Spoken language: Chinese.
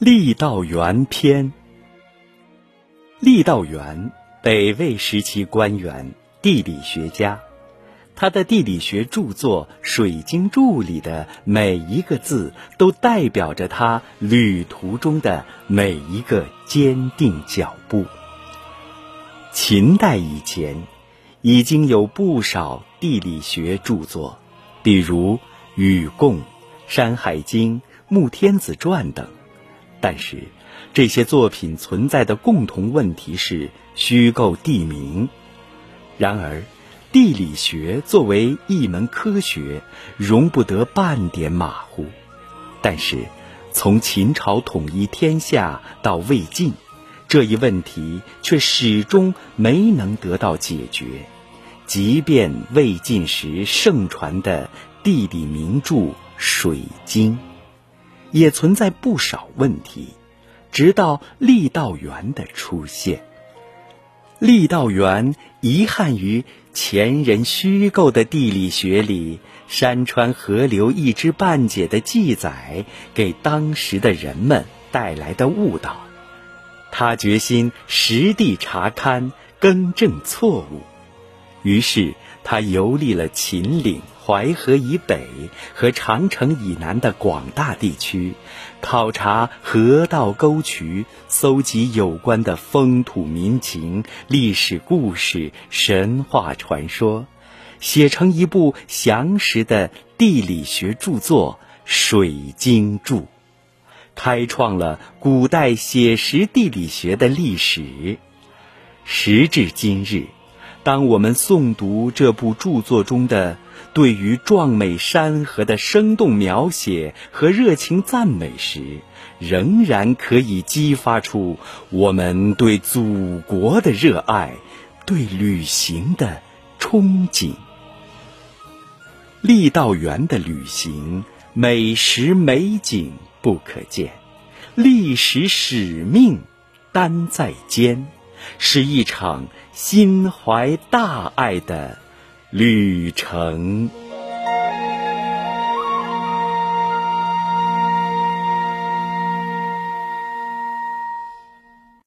郦道元篇。郦道元，北魏时期官员、地理学家。他的地理学著作《水经注》里的每一个字，都代表着他旅途中的每一个坚定脚步。秦代以前，已经有不少地理学著作，比如《禹贡》《山海经》《穆天子传》等。但是，这些作品存在的共同问题是虚构地名。然而，地理学作为一门科学，容不得半点马虎。但是，从秦朝统一天下到魏晋，这一问题却始终没能得到解决。即便魏晋时盛传的地理名著《水经》。也存在不少问题，直到郦道元的出现。郦道元遗憾于前人虚构的地理学里，山川河流一知半解的记载，给当时的人们带来的误导。他决心实地查勘，更正错误。于是，他游历了秦岭。淮河以北和长城以南的广大地区，考察河道沟渠，搜集有关的风土民情、历史故事、神话传说，写成一部详实的地理学著作《水经注》，开创了古代写实地理学的历史。时至今日。当我们诵读这部著作中的对于壮美山河的生动描写和热情赞美时，仍然可以激发出我们对祖国的热爱，对旅行的憧憬。郦道元的旅行，美食美景不可见，历史使命担在肩。是一场心怀大爱的旅程。